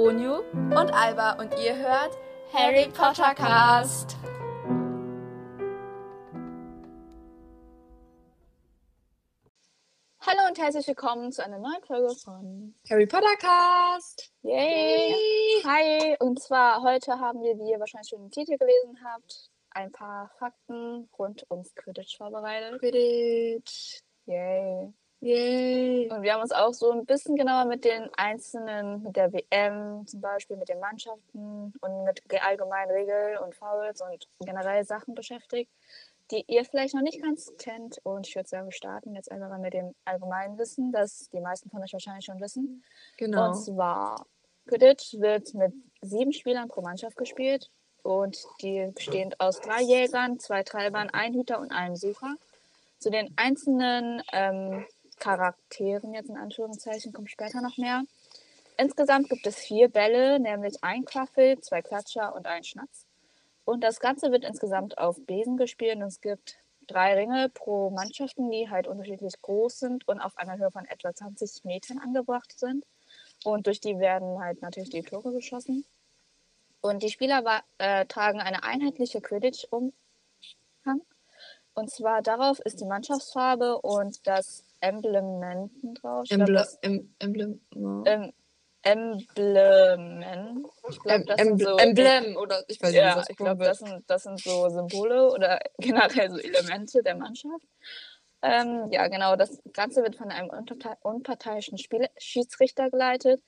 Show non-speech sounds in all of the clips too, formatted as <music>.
Onyu und Alba und ihr hört Harry Potter Cast. Hallo und herzlich willkommen zu einer neuen Folge von Harry Potter Cast. Yay! Hi! Und zwar heute haben wir, wie ihr wahrscheinlich schon im Titel gelesen habt, ein paar Fakten rund ums Quidditch vorbereitet. Quidditch. Yay! Yay. Und wir haben uns auch so ein bisschen genauer mit den einzelnen, mit der WM zum Beispiel, mit den Mannschaften und mit allgemeinen Regeln und Fouls und generell Sachen beschäftigt, die ihr vielleicht noch nicht ganz kennt. Und ich würde sagen, wir starten jetzt einfach mal mit dem allgemeinen Wissen, das die meisten von euch wahrscheinlich schon wissen. Genau. Und zwar, Quidditch wird mit sieben Spielern pro Mannschaft gespielt und die bestehend aus drei Jägern, zwei Treibern, ein Hüter und einem Sucher. Zu den einzelnen ähm, Charakteren, jetzt in Anführungszeichen, kommt später noch mehr. Insgesamt gibt es vier Bälle, nämlich ein Quaffel, zwei Klatscher und ein Schnatz. Und das Ganze wird insgesamt auf Besen gespielt und es gibt drei Ringe pro Mannschaften, die halt unterschiedlich groß sind und auf einer Höhe von etwa 20 Metern angebracht sind. Und durch die werden halt natürlich die Tore geschossen. Und die Spieler äh, tragen eine einheitliche Quidditch-Umhang. Und zwar darauf ist die Mannschaftsfarbe und das Emblementen drauf. Ich Emble em Emblem. Emblemen. Ich das Emble so Emblem oder ich weiß nicht, ja, was ich glaube, das sind, das sind so Symbole oder <laughs> generell so Elemente der Mannschaft. Ähm, ja, genau. Das Ganze wird von einem unpartei- unparteiischen Spiel Schiedsrichter geleitet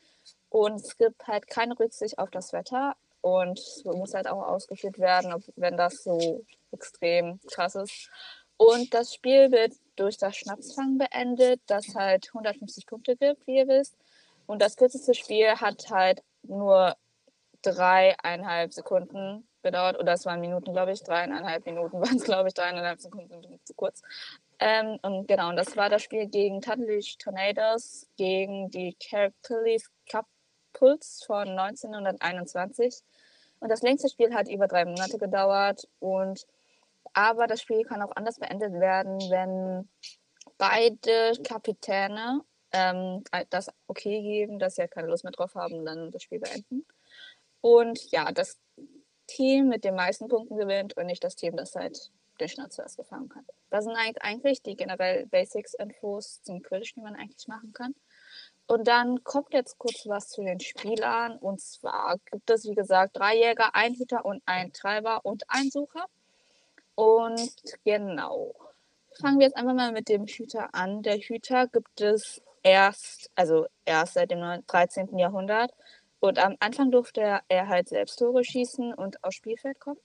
und es gibt halt keine Rücksicht auf das Wetter und es muss halt auch ausgeführt werden, ob, wenn das so extrem krass ist. Und das Spiel wird durch das Schnapsfangen beendet, das halt 150 Punkte gibt, wie ihr wisst. Und das kürzeste Spiel hat halt nur dreieinhalb Sekunden gedauert. Oder es waren Minuten, glaube ich. Dreieinhalb Minuten <laughs> waren es, glaube ich. Dreieinhalb Sekunden zu kurz. Ähm, und genau, und das war das Spiel gegen Tuttley Tornadoes, gegen die Caractacus Couples von 1921. Und das längste Spiel hat über drei Monate gedauert. Und aber das Spiel kann auch anders beendet werden, wenn beide Kapitäne ähm, das okay geben, dass sie halt keine Lust mehr drauf haben dann das Spiel beenden. Und ja, das Team mit den meisten Punkten gewinnt und nicht das Team, das halt den Schnatz zuerst gefangen hat. Das sind eigentlich- eigentlich die generell Basics-Infos zum Quidditch, die man eigentlich machen kann. Und dann kommt jetzt kurz was zu den Spielern. Und zwar gibt es, wie gesagt, drei Jäger, ein Hüter und ein Treiber und ein Sucher. Und genau. Fangen wir jetzt einfach mal mit dem Hüter an. Der Hüter gibt es erst, also erst seit dem 9 13. Jahrhundert. Und am Anfang durfte er, er halt selbst Tore schießen und aufs Spielfeld kommen.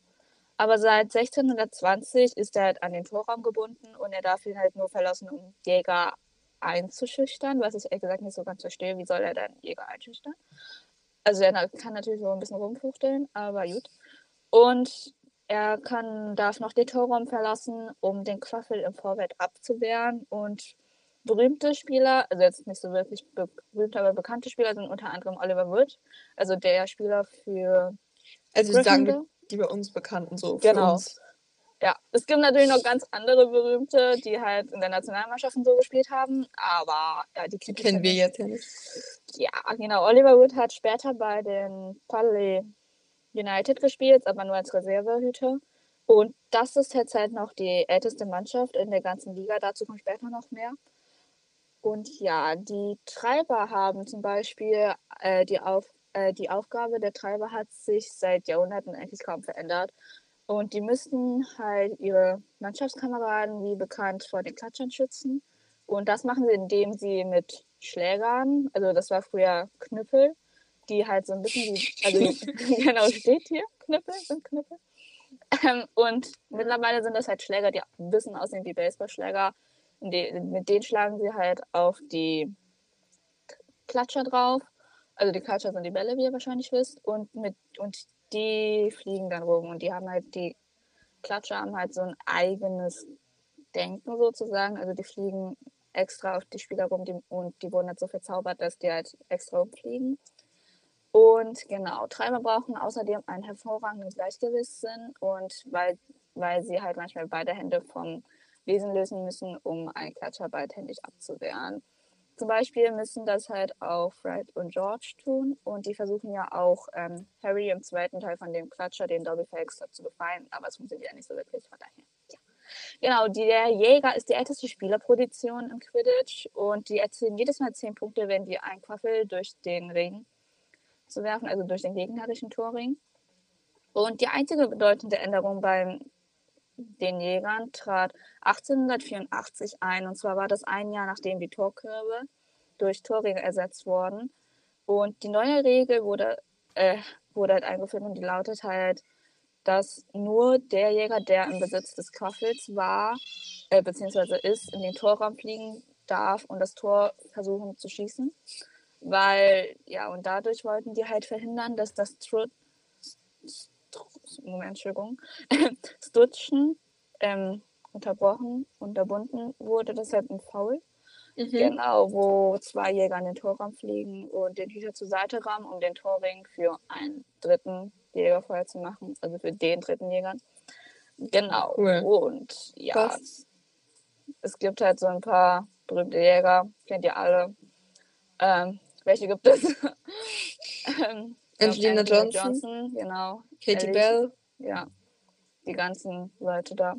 Aber seit 1620 ist er halt an den Torraum gebunden und er darf ihn halt nur verlassen, um Jäger einzuschüchtern, was ich ehrlich gesagt nicht so ganz verstehe. Wie soll er dann Jäger einschüchtern? Also er kann natürlich so ein bisschen rumfuchteln, aber gut. Und er kann, darf noch den Torraum verlassen, um den Quaffel im Vorfeld abzuwehren. Und berühmte Spieler, also jetzt nicht so wirklich be berühmte, aber bekannte Spieler sind unter anderem Oliver Wood, also der Spieler für Also sagen Gryffindor. wir die bei uns Bekannten so. Genau. Ja, es gibt natürlich noch ganz andere berühmte, die halt in der Nationalmannschaft und so gespielt haben, aber ja, die Die kennen wir jetzt ja nicht. Ja, genau. Oliver Wood hat später bei den Pally United gespielt, aber nur als Reservehüter. Und das ist halt noch die älteste Mannschaft in der ganzen Liga. Dazu kommt später noch mehr. Und ja, die Treiber haben zum Beispiel äh, die, Auf, äh, die Aufgabe der Treiber hat sich seit Jahrhunderten eigentlich kaum verändert. Und die müssten halt ihre Mannschaftskameraden, wie bekannt, vor den Klatschern schützen. Und das machen sie, indem sie mit Schlägern, also das war früher Knüppel, die halt so ein bisschen wie, <laughs> also <laughs> genau steht hier, Knüppel sind Knüppel. Ähm, und mittlerweile sind das halt Schläger, die ein bisschen aussehen wie Baseballschläger. Mit denen schlagen sie halt auf die Klatscher drauf. Also die Klatscher sind die Bälle, wie ihr wahrscheinlich wisst. Und, mit, und die fliegen dann rum. Und die haben halt, die Klatscher haben halt so ein eigenes Denken sozusagen. Also die fliegen extra auf die Spieler rum die, und die wurden halt so verzaubert, dass die halt extra rumfliegen. Und genau, Treiber brauchen außerdem einen hervorragenden Gleichgewichtssinn und weil, weil sie halt manchmal beide Hände vom Wesen lösen müssen, um einen Klatscher beidhändig abzuwehren. Zum Beispiel müssen das halt auch Fred und George tun und die versuchen ja auch ähm, Harry im zweiten Teil von dem Klatscher, den Dobby Fakes, zu befreien, aber es funktioniert ja nicht so wirklich, von daher. Ja. Genau, die, der Jäger ist die älteste Spielerproduktion im Quidditch und die erzielen jedes Mal 10 Punkte, wenn die einen Quaffel durch den Ring zu werfen, also durch den gegnerischen Torring. Und die einzige bedeutende Änderung beim den Jägern trat 1884 ein. Und zwar war das ein Jahr, nachdem die Torkörbe durch Torringe ersetzt wurden. Und die neue Regel wurde, äh, wurde halt eingeführt und die lautet halt, dass nur der Jäger, der im Besitz des Quaffels war, äh, beziehungsweise ist, in den Torraum fliegen darf und das Tor versuchen zu schießen. Weil, ja, und dadurch wollten die halt verhindern, dass das Trut Moment, Entschuldigung, <laughs> Stutschen ähm, unterbrochen, unterbunden wurde. Das halt ein Foul. Mhm. Genau, wo zwei Jäger an den Torraum fliegen und den Hüter zur Seite rammen, um den Torring für einen dritten Jäger vorher zu machen. Also für den dritten Jäger. Genau. Cool. Und ja, Was? es gibt halt so ein paar berühmte Jäger, kennt ihr alle. Ähm, welche gibt es? <laughs> ähm, Angelina Johnson. Johnson. Genau. Katie Bell. Ja, die ganzen Leute da.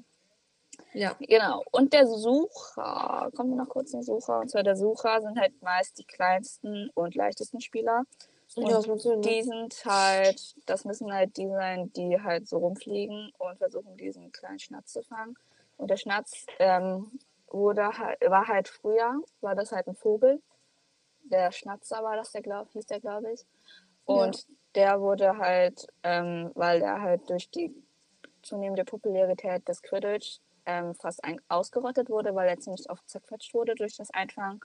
Ja. Genau. Und der Sucher, kommen wir noch kurz zum Sucher. Und zwar der Sucher sind halt meist die kleinsten und leichtesten Spieler. Und ja, die sind halt, das müssen halt die sein, die halt so rumfliegen und versuchen, diesen kleinen Schnatz zu fangen. Und der Schnatz ähm, wurde halt, war halt früher, war das halt ein Vogel. Der Schnatzer war das, der glaub, hieß der, glaube ich. Und ja. der wurde halt, ähm, weil er halt durch die zunehmende Popularität des Quidditch ähm, fast ein ausgerottet wurde, weil er ziemlich oft zerquetscht wurde durch das Einfangen,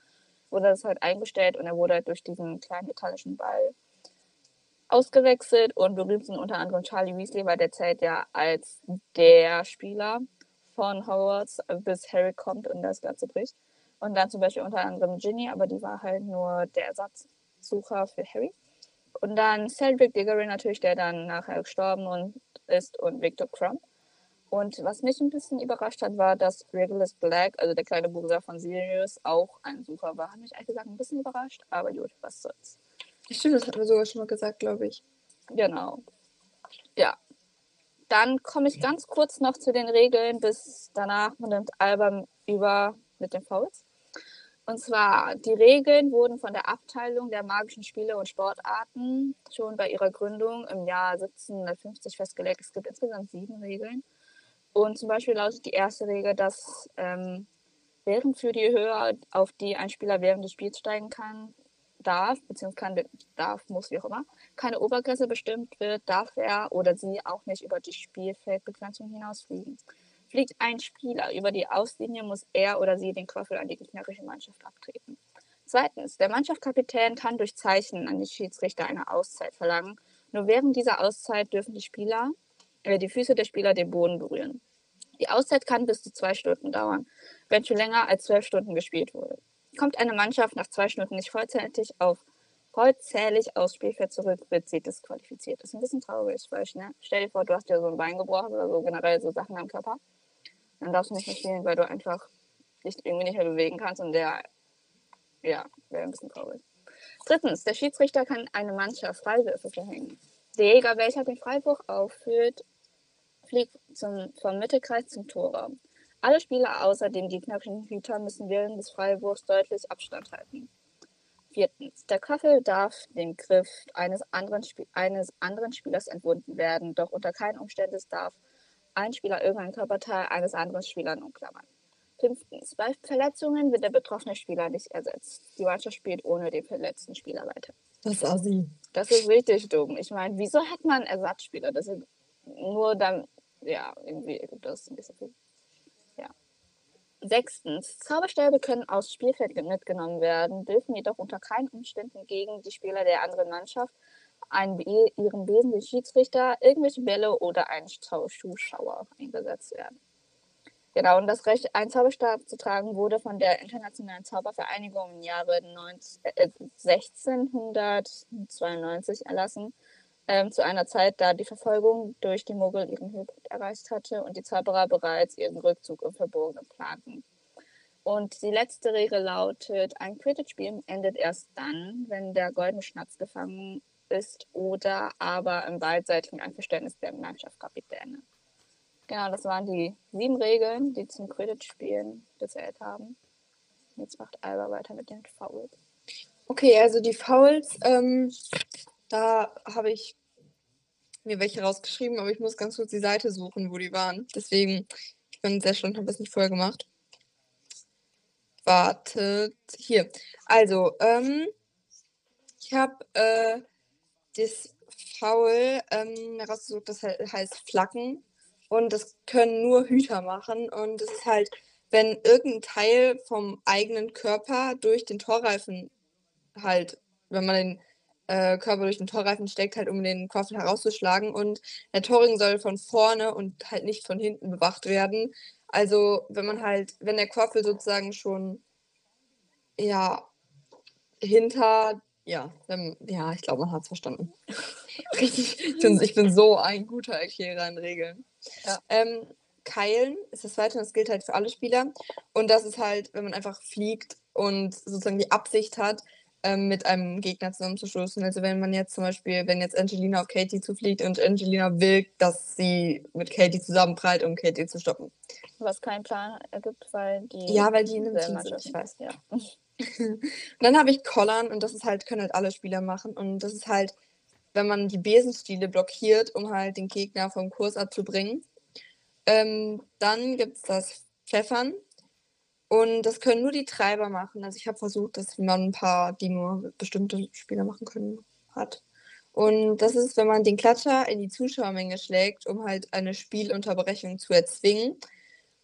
wurde das halt eingestellt und er wurde halt durch diesen kleinen metallischen Ball ausgewechselt und berühmt sind unter anderem Charlie Weasley, weil der zählt ja als der Spieler von Hogwarts, bis Harry kommt und das Ganze bricht. Und dann zum Beispiel unter anderem Ginny, aber die war halt nur der Ersatzsucher für Harry. Und dann Cedric Diggory natürlich, der dann nachher gestorben und ist und Victor Crumb. Und was mich ein bisschen überrascht hat, war, dass Regulus Black, also der kleine Bruder von Sirius, auch ein Sucher war. Hat mich ehrlich gesagt ein bisschen überrascht, aber gut, was soll's. Stimmt, das hat mir sogar schon mal gesagt, glaube ich. Genau. Ja. Dann komme ich ganz kurz noch zu den Regeln, bis danach nimmt Alba über mit den Fouls. Und zwar, die Regeln wurden von der Abteilung der magischen Spiele und Sportarten schon bei ihrer Gründung im Jahr 1750 festgelegt. Es gibt insgesamt sieben Regeln. Und zum Beispiel lautet die erste Regel, dass ähm, während für die Höhe, auf die ein Spieler während des Spiels steigen kann, darf, beziehungsweise darf, muss, wie auch immer, keine Obergrenze bestimmt wird, darf er oder sie auch nicht über die Spielfeldbegrenzung hinausfliegen. Fliegt ein Spieler über die Auslinie, muss er oder sie den Quaffel an die gegnerische Mannschaft abtreten. Zweitens, der Mannschaftskapitän kann durch Zeichen an die Schiedsrichter eine Auszeit verlangen. Nur während dieser Auszeit dürfen die Spieler, äh, die Füße der Spieler den Boden berühren. Die Auszeit kann bis zu zwei Stunden dauern, wenn schon länger als zwölf Stunden gespielt wurde. Kommt eine Mannschaft nach zwei Stunden nicht vollzählig auf vollzählig aufs Spielfeld zurück, wird sie disqualifiziert. Das ist ein bisschen traurig, weil ne? Stell dir vor, du hast dir so ein Bein gebrochen oder so generell so Sachen am Körper dann darfst du nicht mehr spielen, weil du einfach dich irgendwie nicht mehr bewegen kannst und der, ja, wäre ein bisschen traurig. Drittens, der Schiedsrichter kann eine Mannschaft Freiwürfe verhängen. Der Jäger, welcher den Freiwurf aufführt, fliegt zum, vom Mittelkreis zum Torraum. Alle Spieler außer dem gegnerischen Hüter müssen während des Freiwurfs deutlich Abstand halten. Viertens, der Kaffel darf dem Griff eines anderen, Sp eines anderen Spielers entwunden werden, doch unter keinen Umständen darf ein Spieler irgendein Körperteil eines anderen Spielers umklammern. Fünftens. Bei Verletzungen wird der betroffene Spieler nicht ersetzt. Die Mannschaft spielt ohne den verletzten Spieler weiter. Das ist assi. Das ist richtig dumm. Ich meine, wieso hat man Ersatzspieler? Das ist nur dann, ja, irgendwie gibt das ein bisschen viel. Ja. Sechstens. Zauberstäbe können aus Spielfeld mitgenommen werden, dürfen jedoch unter keinen Umständen gegen die Spieler der anderen Mannschaft einen, ihren wesentlichen Schiedsrichter, irgendwelche Bälle oder einen Zuschauer eingesetzt werden. Genau, und das Recht, einen Zauberstab zu tragen, wurde von der Internationalen Zaubervereinigung im Jahre 19, äh, 1692 erlassen, ähm, zu einer Zeit, da die Verfolgung durch die Muggel ihren Höhepunkt erreicht hatte und die Zauberer bereits ihren Rückzug im Verborgenen planten. Und die letzte Regel lautet, ein Quidditch-Spiel endet erst dann, wenn der goldene Schnatz gefangen ist oder aber im beidseitigen Einverständnis der Mannschaftskapitäne. Genau, das waren die sieben Regeln, die zum Quidditch-Spielen gezählt haben. Jetzt macht Alba weiter mit den Fouls. Okay, also die Fouls, ähm, da habe ich mir welche rausgeschrieben, aber ich muss ganz kurz die Seite suchen, wo die waren. Deswegen, ich bin sehr schön, habe das nicht vorher gemacht. Wartet, hier. Also, ähm, ich habe äh, das Foul ähm, herausgesucht, das he heißt Flacken. Und das können nur Hüter machen. Und es ist halt, wenn irgendein Teil vom eigenen Körper durch den Torreifen halt, wenn man den äh, Körper durch den Torreifen steckt, halt um den Quaffel herauszuschlagen. Und der Torring soll von vorne und halt nicht von hinten bewacht werden. Also wenn man halt, wenn der Quaffel sozusagen schon ja hinter, ja, ähm, ja, ich glaube, man hat es verstanden. <laughs> Richtig, ich bin, ich bin so ein guter Erklärer in Regeln. Ja. Ähm, Keilen ist das zweite und das gilt halt für alle Spieler. Und das ist halt, wenn man einfach fliegt und sozusagen die Absicht hat, ähm, mit einem Gegner zusammenzustoßen. Also wenn man jetzt zum Beispiel, wenn jetzt Angelina auf Katie zufliegt und Angelina will, dass sie mit Katie zusammenprallt, um Katie zu stoppen. Was keinen Plan ergibt, weil die. Ja, weil die in einem Team sind, ich weiß. Ja. Und dann habe ich Kollern und das ist halt, können halt alle Spieler machen. Und das ist halt, wenn man die Besenstiele blockiert, um halt den Gegner vom Kurs abzubringen. Ähm, dann gibt es das Pfeffern. Und das können nur die Treiber machen. Also ich habe versucht, dass man ein paar, die nur bestimmte Spieler machen können, hat. Und das ist, wenn man den Klatscher in die Zuschauermenge schlägt, um halt eine Spielunterbrechung zu erzwingen.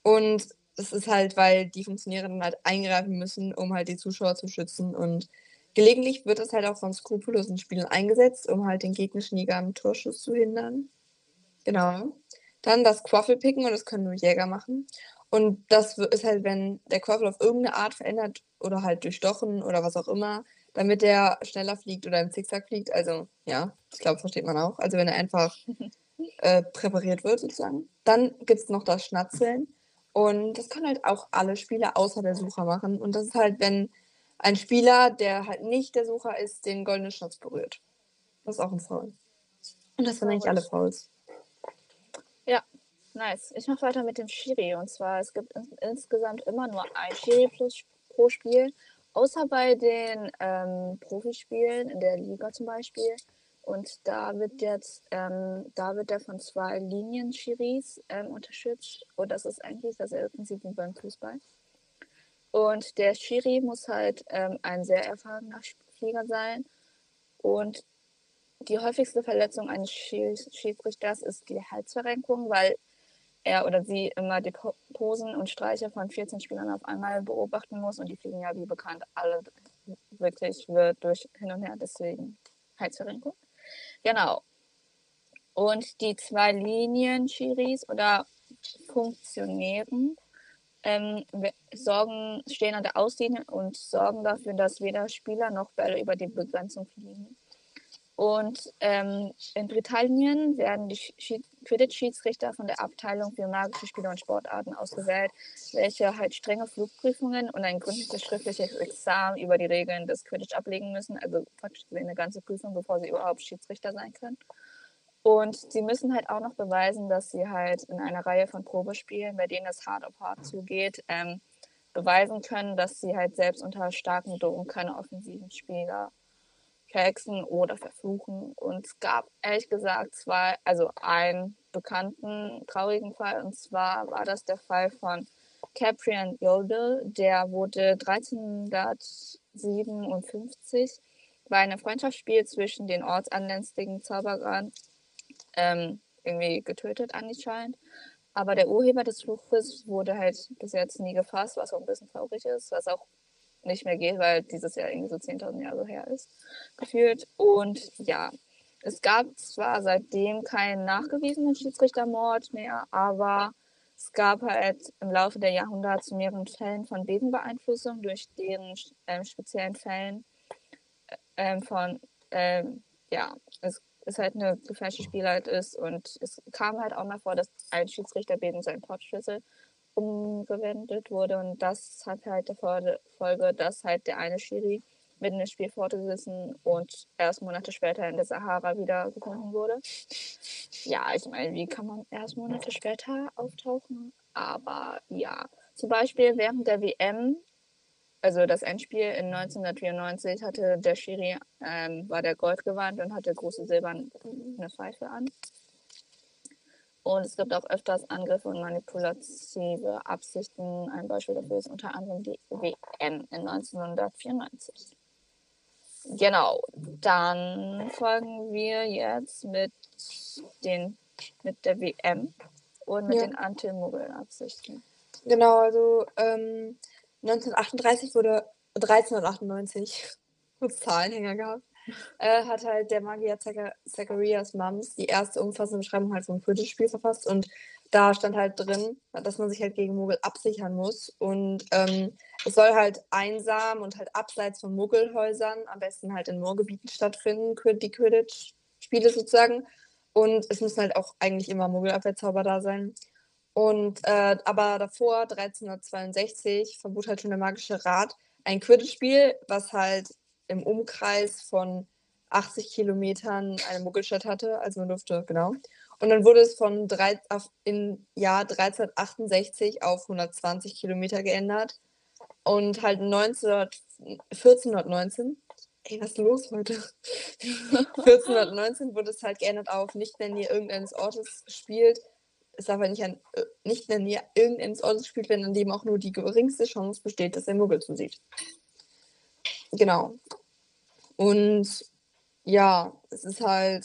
Und das ist halt, weil die Funktionäre dann halt eingreifen müssen, um halt die Zuschauer zu schützen. Und gelegentlich wird es halt auch von skrupellosen Spielern eingesetzt, um halt den gegnerischen Jäger am Torschuss zu hindern. Genau. Dann das Quaffelpicken und das können nur Jäger machen. Und das ist halt, wenn der Quaffel auf irgendeine Art verändert oder halt durchstochen oder was auch immer, damit der schneller fliegt oder im Zickzack fliegt. Also, ja, ich glaube, versteht man auch. Also, wenn er einfach <laughs> äh, präpariert wird, sozusagen. Dann gibt es noch das Schnatzeln. Und das können halt auch alle Spieler außer der Sucher machen. Und das ist halt, wenn ein Spieler, der halt nicht der Sucher ist, den goldenen Schnatz berührt. Das ist auch ein Foul. Und das sind eigentlich alle Fouls. Nice. Ich mache weiter mit dem Schiri. Und zwar, es gibt ins insgesamt immer nur ein Schiri plus pro Spiel. Außer bei den ähm, Profispielen in der Liga zum Beispiel. Und da wird jetzt, ähm, da wird er von zwei Linien-Schiris ähm, unterstützt. Und das ist eigentlich dasselbe Prinzip wie beim Fußball. Und der Schiri muss halt ähm, ein sehr erfahrener Flieger sein. Und die häufigste Verletzung eines Schiedsrichters ist die Halsverrenkung, weil er oder sie immer die Po- Posen und Streiche von 14 Spielern auf einmal beobachten muss und die fliegen ja wie bekannt alle wirklich durch hin und her, deswegen Halsverrenkung. Genau. Und die zwei Linien-Schiris oder Funktionären ähm, sorgen, stehen an der Auslinie und sorgen dafür, dass weder Spieler noch Bälle über die Begrenzung fliegen. Und ähm, in Britannien werden die Schi- Quidditch-Schiedsrichter von der Abteilung für magische Spiele und Sportarten ausgewählt, welche halt strenge Flugprüfungen und ein gründliches schriftliches Examen über die Regeln des Quidditch ablegen müssen. Also praktisch eine ganze Prüfung, bevor sie überhaupt Schiedsrichter sein können. Und sie müssen halt auch noch beweisen, dass sie halt in einer Reihe von Probespielen, bei denen es hart auf hart zugeht, ähm, beweisen können, dass sie halt selbst unter starkem Druck keine offensiven Spieler verhexen oder verfluchen. Und es gab ehrlich gesagt zwei, also einen bekannten traurigen Fall. Und zwar war das der Fall von Caprian Yodel. Der wurde 1357 bei einem Freundschaftsspiel zwischen den ortsansässigen Zauberern ähm, irgendwie getötet anscheinend. Aber der Urheber des Fluches wurde halt bis jetzt nie gefasst, was auch ein bisschen traurig ist, was auch nicht mehr geht, weil dieses Jahr irgendwie so 10.000 Jahre her ist, gefühlt. Und ja, es gab zwar seitdem keinen nachgewiesenen Schiedsrichtermord mehr, aber es gab halt im Laufe der Jahrhunderte zu mehreren Fällen von Besenbeeinflussung durch deren ähm, speziellen Fällen ähm, von, ähm, ja, es ist halt eine gefälschte Spielart ist und es kam halt auch mal vor, dass ein Schiedsrichter Besen seinen Portschlüssel umgewendet wurde. Und das hat halt der Folge, dass halt der eine Schiri mit dem Spiel fortgesessen und erst Monate später in der Sahara wieder gefunden wurde. Ja, ich meine, wie kann man erst Monate später auftauchen? Aber ja, zum Beispiel während der WM, also das Endspiel in 1994, hatte der Schiri, ähm, war der Gold gewandt und hatte große silberne Pfeife an. Und es gibt auch öfters Angriffe und manipulative Absichten. Ein Beispiel dafür ist unter anderem die WM in 1994. Genau, dann folgen wir jetzt mit, den, mit der WM und mit ja. den Anti-Muggel-Absichten. Genau, also ähm, 1938 wurde 1398, kurz <laughs> Zahlenhänger gehabt, äh, hat halt der Magier Zacharias Mums die erste umfassende Beschreibung halt vom Quidditch-Spiel verfasst und da stand halt drin, dass man sich halt gegen Muggel absichern muss und ähm, es soll halt einsam und halt abseits von Muggelhäusern, am besten halt in Moorgebieten stattfinden, die Quidditch-Spiele sozusagen und es müssen halt auch eigentlich immer Muggelabwehrzauber da sein. Und äh, aber davor, 1362, verbot halt schon der Magische Rat ein Quidditch-Spiel, was halt im Umkreis von 80 Kilometern eine Muggelstadt hatte. Also man durfte, genau. Und dann wurde es von drei, auf, im Jahr 1368 auf 120 Kilometer geändert. Und halt 19, 1419, ey, was ist los heute? <laughs> 1419 wurde es halt geändert auf nicht in der Nähe irgendeines Ortes gespielt. Es darf halt nicht, an, äh, nicht in der Nähe irgendeines Ortes gespielt werden, an dem auch nur die geringste Chance besteht, dass er Muggel zusieht. Genau. Und ja, es ist halt,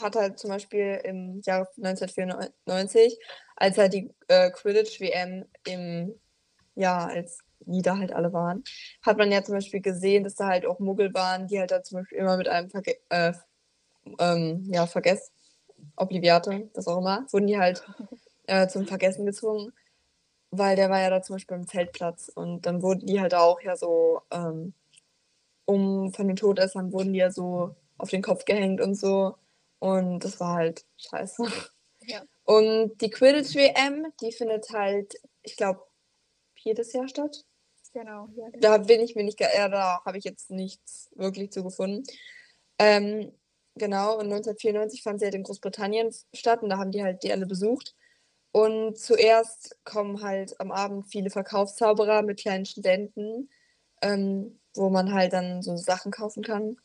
hat halt zum Beispiel im Jahr 1994, als halt die äh, Quidditch-WM im, ja, als die da halt alle waren, hat man ja zum Beispiel gesehen, dass da halt auch Muggel waren, die halt da zum Beispiel immer mit einem Verge äh, ähm, ja, Vergess, Obliviate, das auch immer, wurden die halt <laughs> äh, zum Vergessen gezwungen, weil der war ja da zum Beispiel im Zeltplatz und dann wurden die halt auch ja so ähm, um von den Todessern wurden die ja so auf den Kopf gehängt und so. Und das war halt scheiße. Ja. Und die Quidditch-WM, die findet halt, ich glaube, jedes Jahr statt. Genau. Ja, da bin ich mir nicht, ja, da habe ich jetzt nichts wirklich zu gefunden. Ähm, genau, und 1994 fand sie halt in Großbritannien statt und da haben die halt die alle besucht. Und zuerst kommen halt am Abend viele Verkaufszauberer mit kleinen Studenten ähm, wo man halt dann so Sachen kaufen kann.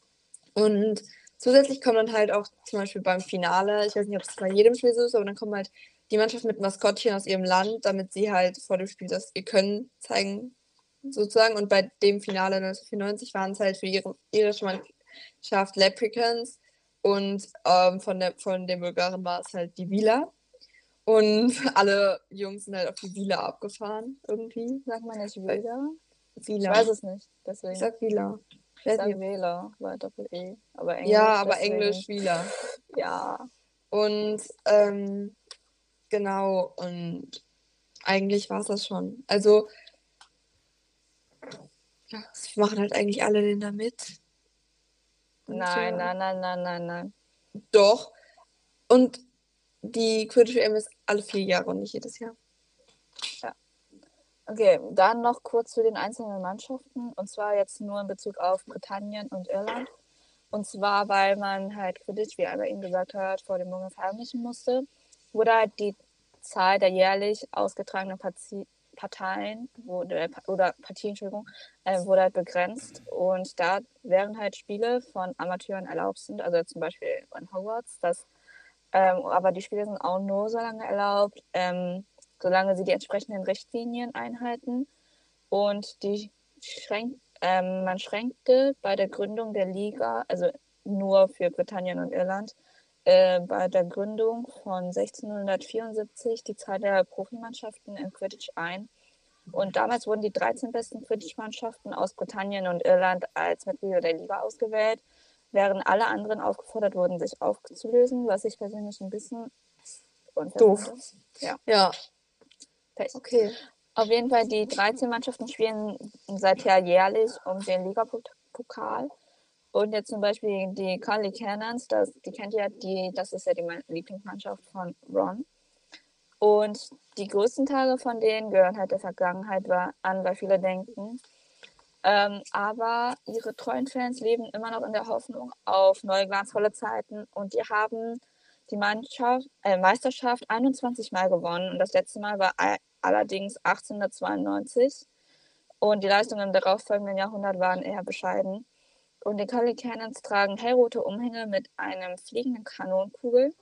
Und zusätzlich kommen dann halt auch zum Beispiel beim Finale, ich weiß nicht, ob es bei jedem Spiel so ist, aber dann kommen halt die Mannschaft mit Maskottchen aus ihrem Land, damit sie halt vor dem Spiel das ihr Können zeigen, sozusagen. Und bei dem Finale 1994 waren es halt für ihre irische Mannschaft Leprechauns und ähm, von, der, von den Bulgaren war es halt die Vila. Und <laughs> alle Jungs sind halt auf die Vila abgefahren, irgendwie. Sagt man nicht Vila? Vila. Ich weiß es nicht. Deswegen. Ich sag Vila. Ich sag Wähler, weil Doppel-E. Aber Englisch. Ja, aber deswegen. Englisch Vila. ja. Und ähm, genau, und eigentlich war es das schon. Also, ja, es machen halt eigentlich alle Länder mit. nein, ja. nein, nein, nein, nein, nein. Doch. Und die Quidditch WM ist alle vier Jahre und nicht jedes Jahr. Ja. Okay, dann noch kurz zu den einzelnen Mannschaften. Und zwar jetzt nur in Bezug auf Britannien und Irland. Und zwar, weil man halt Quidditch, wie Albert eben gesagt hat, vor dem Morgen verheimlichen musste, wurde halt die Zahl der jährlich ausgetragenen Partie Parteien wurde, oder Partien, Entschuldigung, äh, wurde halt begrenzt. Und da wären halt Spiele von Amateuren erlaubt sind, also zum Beispiel in Hogwarts, das, ähm, aber die Spiele sind auch nur so lange erlaubt, ähm, solange sie die entsprechenden Richtlinien einhalten. Und die schränk, ähm, man schränkte bei der Gründung der Liga, also nur für Britannien und Irland, äh, bei der Gründung von 1674 die Zahl der Profimannschaften in Quidditch ein. Und damals wurden die 13 besten Quidditch-Mannschaften aus Britannien und Irland als Mitglieder der Liga ausgewählt, während alle anderen aufgefordert wurden, sich aufzulösen, was ich persönlich ein bisschen doof. Ja. ja, Pech. Okay. Auf jeden Fall, die 13 Mannschaften spielen seither jährlich um den Ligapokal. Und jetzt zum Beispiel die Carly Cannons, das, die kennt ihr, die, das ist ja die Lieblingsmannschaft von Ron. Und die größten Tage von denen gehören halt der Vergangenheit an, weil viele denken. Ähm, aber ihre treuen Fans leben immer noch in der Hoffnung auf neue glanzvolle Zeiten und die haben die Mannschaft, äh, Meisterschaft 21 Mal gewonnen und das letzte Mal war allerdings 1892 und die Leistungen im darauffolgenden Jahrhundert waren eher bescheiden. Und die Cully Cannons tragen hellrote Umhänge mit einem fliegenden Kanonenkugel,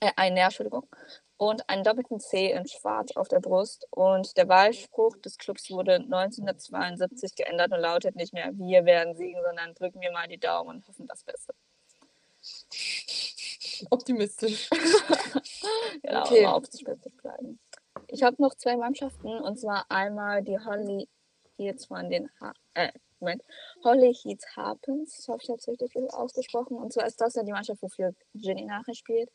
äh, eine, Entschuldigung, und einen doppelten C in Schwarz auf der Brust. Und der Wahlspruch des Clubs wurde 1972 geändert und lautet nicht mehr Wir werden siegen, sondern drücken wir mal die Daumen und hoffen das Beste. Optimistisch. <laughs> genau, okay. optimistisch bleiben. Ich habe noch zwei Mannschaften und zwar einmal die Holly Heats von den ha äh, Moment, Holly Heats Harpens. Das habe ich tatsächlich ausgesprochen. Und zwar ist das ja die Mannschaft, wofür Ginny nachher spielt.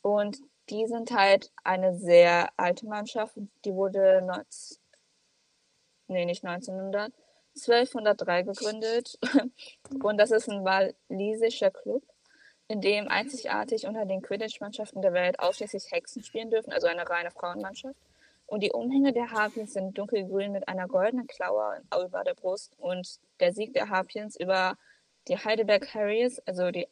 Und die sind halt eine sehr alte Mannschaft. Die wurde 19, nee, nicht 1900, 1203 gegründet. <laughs> Und das ist ein walisischer Club, in dem einzigartig unter den Quidditch-Mannschaften der Welt ausschließlich Hexen spielen dürfen, also eine reine Frauenmannschaft. Und die Umhänge der Harpiens sind dunkelgrün mit einer goldenen Klaue über der Brust. Und der Sieg der Harpiens über die Heidelberg Harriers, also die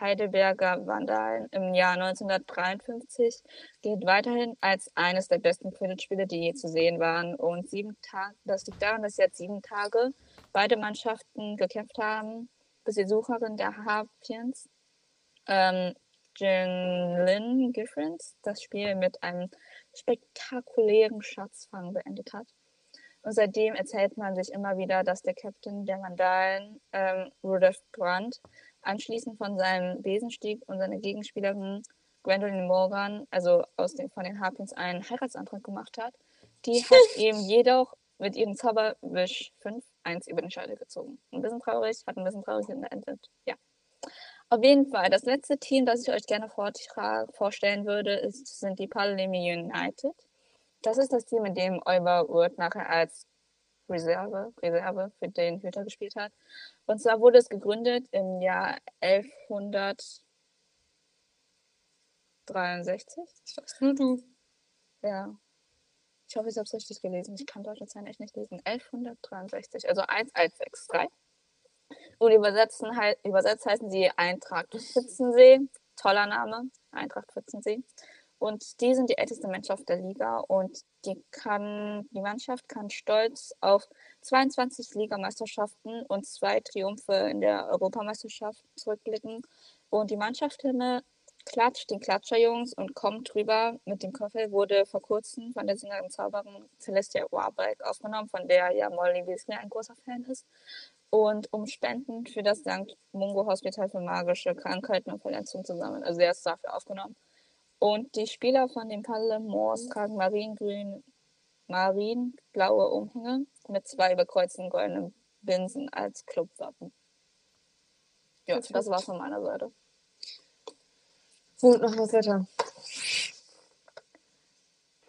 Heidelberger Vandalen im Jahr 1953 gilt weiterhin als eines der besten Quidditch-Spiele, die je zu sehen waren. Und sieben Tage, das liegt daran, dass jetzt sieben Tage beide Mannschaften gekämpft haben, bis die Sucherin der Harpiens, ähm, Lynn Giffrins, das Spiel mit einem spektakulären Schatzfang beendet hat. Und seitdem erzählt man sich immer wieder, dass der Captain der Vandalen, ähm, Rudolf Brandt, anschließend von seinem Besenstieg und seiner Gegenspielerin Gwendolyn Morgan, also aus den, von den Harpins, einen Heiratsantrag gemacht hat. Die hat <laughs> ihm jedoch mit ihrem Zauberwisch 5-1 über den Scheitel gezogen. Ein bisschen traurig, hat ein bisschen traurig geendet. Ja. Auf jeden Fall, das letzte Team, das ich euch gerne vorstellen würde, ist, sind die Palemi United. Das ist das Team, in dem Oliver Wood nachher als Reserve, Reserve für den Hüter gespielt hat. Und zwar wurde es gegründet im Jahr 1163. Das weißt nur du. Ja. Ich hoffe, ich habe es richtig gelesen. Ich kann deutsche Zahlen echt nicht lesen. 1163, also 1163. Und übersetzen, übersetzt heißen sie Eintracht Pfützensee. Toller Name, Eintracht Pfützensee. Und die sind die älteste Mannschaft der Liga und die kann, die Mannschaft kann stolz auf 22 Ligameisterschaften und zwei Triumphe in der Europameisterschaft zurückblicken. Und die Mannschaftshymne Klatsch, den Klatscherjungs und Kommt drüber mit dem Köffel wurde vor kurzem von der Sängerin Zauberin Celestia Warbeck aufgenommen, von der ja Molly Weasley ein großer Fan ist. Und um Spenden für das St. Mungo Hospital für magische Krankheiten und Verletzungen zu sammeln. Also er ist dafür aufgenommen. Und die Spieler von den Palle Moors tragen mariengrün, marienblaue Umhänge mit zwei überkreuzten goldenen Binsen als Clubwappen. Ja, das, das war's von meiner Seite. Und noch was weiter.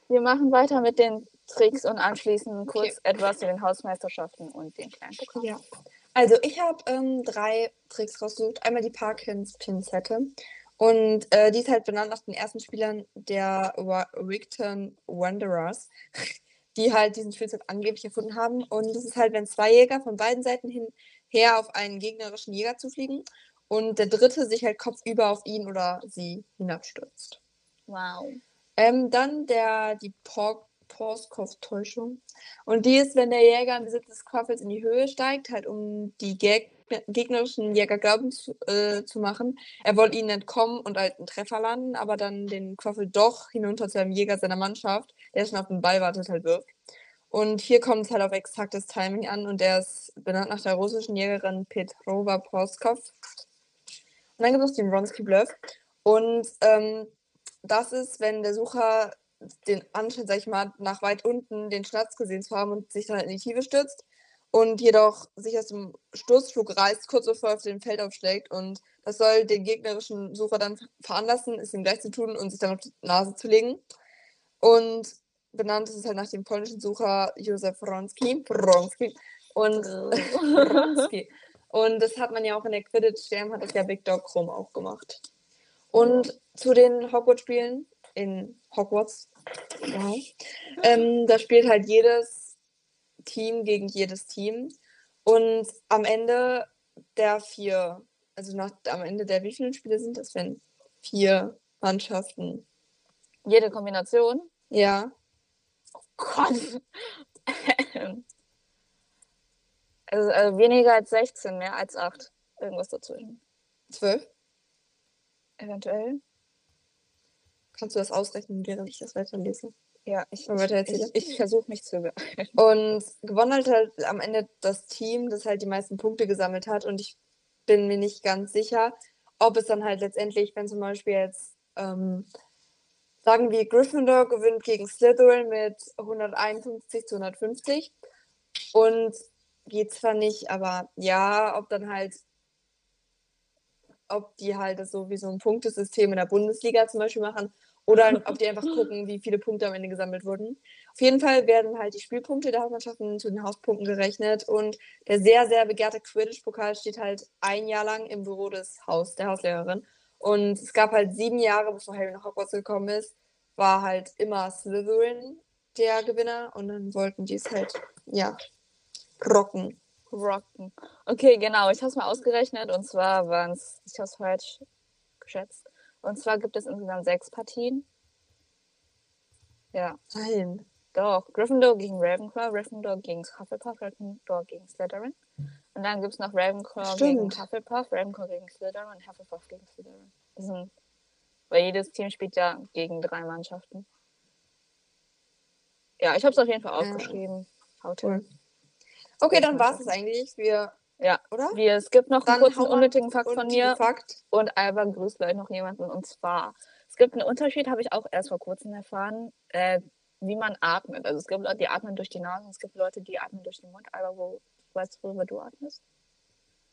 Wir machen weiter mit den Tricks und anschließend kurz okay. etwas zu den Hausmeisterschaften und den kleinen Programmen. Ja. Also ich habe ähm, drei Tricks rausgesucht. Einmal die Parkins Pinzette. Und äh, die ist halt benannt nach den ersten Spielern der Wigton Wanderers, <laughs> die halt diesen Spielzug angeblich erfunden haben. Und das ist halt, wenn zwei Jäger von beiden Seiten hin her auf einen gegnerischen Jäger zufliegen und der dritte sich halt kopfüber auf ihn oder sie hinabstürzt. Wow. Ähm, dann der, die Pork Porskov-Täuschung. Und die ist, wenn der Jäger im Besitz des Koffels in die Höhe steigt, halt um die Gag gegnerischen Jäger glauben zu, äh, zu machen, er wollte ihnen entkommen und halt einen Treffer landen, aber dann den Quaffel doch hinunter zu einem Jäger seiner Mannschaft, der schon auf den Ball wartet, halt wirft. Und hier kommt es halt auf exaktes Timing an und der ist benannt nach der russischen Jägerin Petrova Proskov. Und dann gibt es den Wronski Bluff. Und ähm, das ist, wenn der Sucher den Anschein, sag ich mal, nach weit unten den Schnatz gesehen zu haben und sich dann halt in die Tiefe stürzt und jedoch sich aus dem Stoßflug reißt, kurz bevor auf dem Feld aufschlägt. Und das soll den gegnerischen Sucher dann veranlassen, es ihm gleich zu tun und sich dann auf die Nase zu legen. Und benannt ist es halt nach dem polnischen Sucher Józef Wronski. Wronski. Und, Wronski. <laughs> und das hat man ja auch in der Quidditch-Jam, hat das ja Big Dog Chrome auch gemacht. Und zu den Hogwarts-Spielen in Hogwarts. Ja. Ähm, da spielt halt jedes Team gegen jedes Team. Und am Ende der vier, also nach, am Ende der wie viele Spiele sind das, wenn vier Mannschaften? Jede Kombination? Ja. Oh Gott. also, also weniger als 16, mehr als 8. Irgendwas dazwischen. 12? Eventuell. Kannst du das ausrechnen, während ich das weiterlese? Ja, ich, ich, ich versuche mich zu beeilen. <laughs> Und gewonnen hat halt am Ende das Team, das halt die meisten Punkte gesammelt hat. Und ich bin mir nicht ganz sicher, ob es dann halt letztendlich, wenn zum Beispiel jetzt, ähm, sagen wir, Gryffindor gewinnt gegen Slytherin mit 151 zu 150. Und geht zwar nicht, aber ja, ob dann halt, ob die halt das so wie so ein Punktesystem in der Bundesliga zum Beispiel machen oder ob die einfach gucken, wie viele Punkte am Ende gesammelt wurden. Auf jeden Fall werden halt die Spielpunkte der Hausmannschaften zu den Hauspunkten gerechnet und der sehr, sehr begehrte Quidditch-Pokal steht halt ein Jahr lang im Büro des Haus, der Hauslehrerin. Und es gab halt sieben Jahre, bevor Harry nach Hogwarts gekommen ist, war halt immer Slytherin der Gewinner und dann wollten die es halt, ja, rocken. Rocken. Okay, genau. Ich habe es mal ausgerechnet und zwar waren es, ich habe es falsch geschätzt. Und zwar gibt es insgesamt sechs Partien. Ja. Nein. Doch. Gryffindor gegen Ravenclaw, Gryffindor gegen Hufflepuff, Gryffindor gegen Slytherin. Und dann gibt es noch Ravenclaw gegen Stimmt. Hufflepuff, Ravenclaw gegen Slytherin und Hufflepuff gegen Slytherin. Das sind, weil jedes Team spielt ja gegen drei Mannschaften. Ja, ich habe es auf jeden Fall Ja. aufgeschrieben. Haut Cool. Okay, dann war es eigentlich. Wir, Ja, oder? wir, es gibt noch einen Dann kurzen hau mal unnötigen Fakt von mir. Fakt. Und Alba grüßt gleich noch jemanden. Und zwar, es gibt einen Unterschied, habe ich auch erst vor kurzem erfahren, äh, wie man atmet. Also es gibt Leute, die atmen durch die Nase und es gibt Leute, die atmen durch den Mund. Alba, wo, weißt du, worüber du atmest?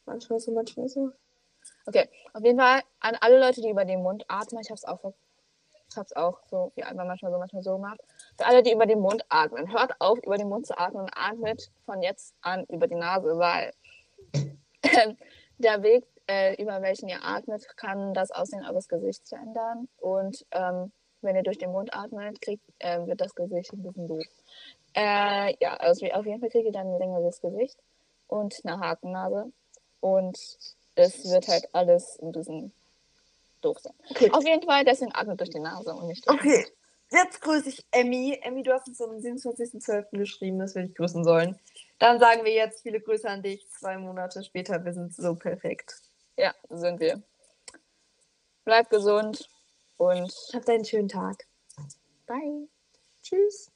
Manchmal so, manchmal so. Okay, auf jeden Fall an alle Leute, die über den Mund atmen, ich habe es auch, vor- ich hab's auch so, wie Alba manchmal so, manchmal so gemacht. Für alle, die über den Mund atmen, hört auf, über den Mund zu atmen und atmet von jetzt an über die Nase, weil <laughs> der Weg, äh, über welchen ihr atmet, kann das Aussehen eures Gesichts verändern. Und ähm, wenn ihr durch den Mund atmet, kriegt, äh, wird das Gesicht ein bisschen doof. Äh, ja, also auf jeden Fall kriegt ihr dann ein längeres Gesicht und eine Hakennase. Und es wird halt alles ein bisschen doof sein. Okay. Auf jeden Fall, deswegen atmet durch die Nase und nicht durch den Okay, jetzt grüße ich Emmy. Emmy, du hast uns am 27.12. geschrieben, dass wir dich grüßen sollen. Dann sagen wir jetzt viele Grüße an dich. Zwei Monate später, wir sind so perfekt. Ja, sind wir. Bleibt gesund und Habt einen schönen Tag. bye. Tschüss.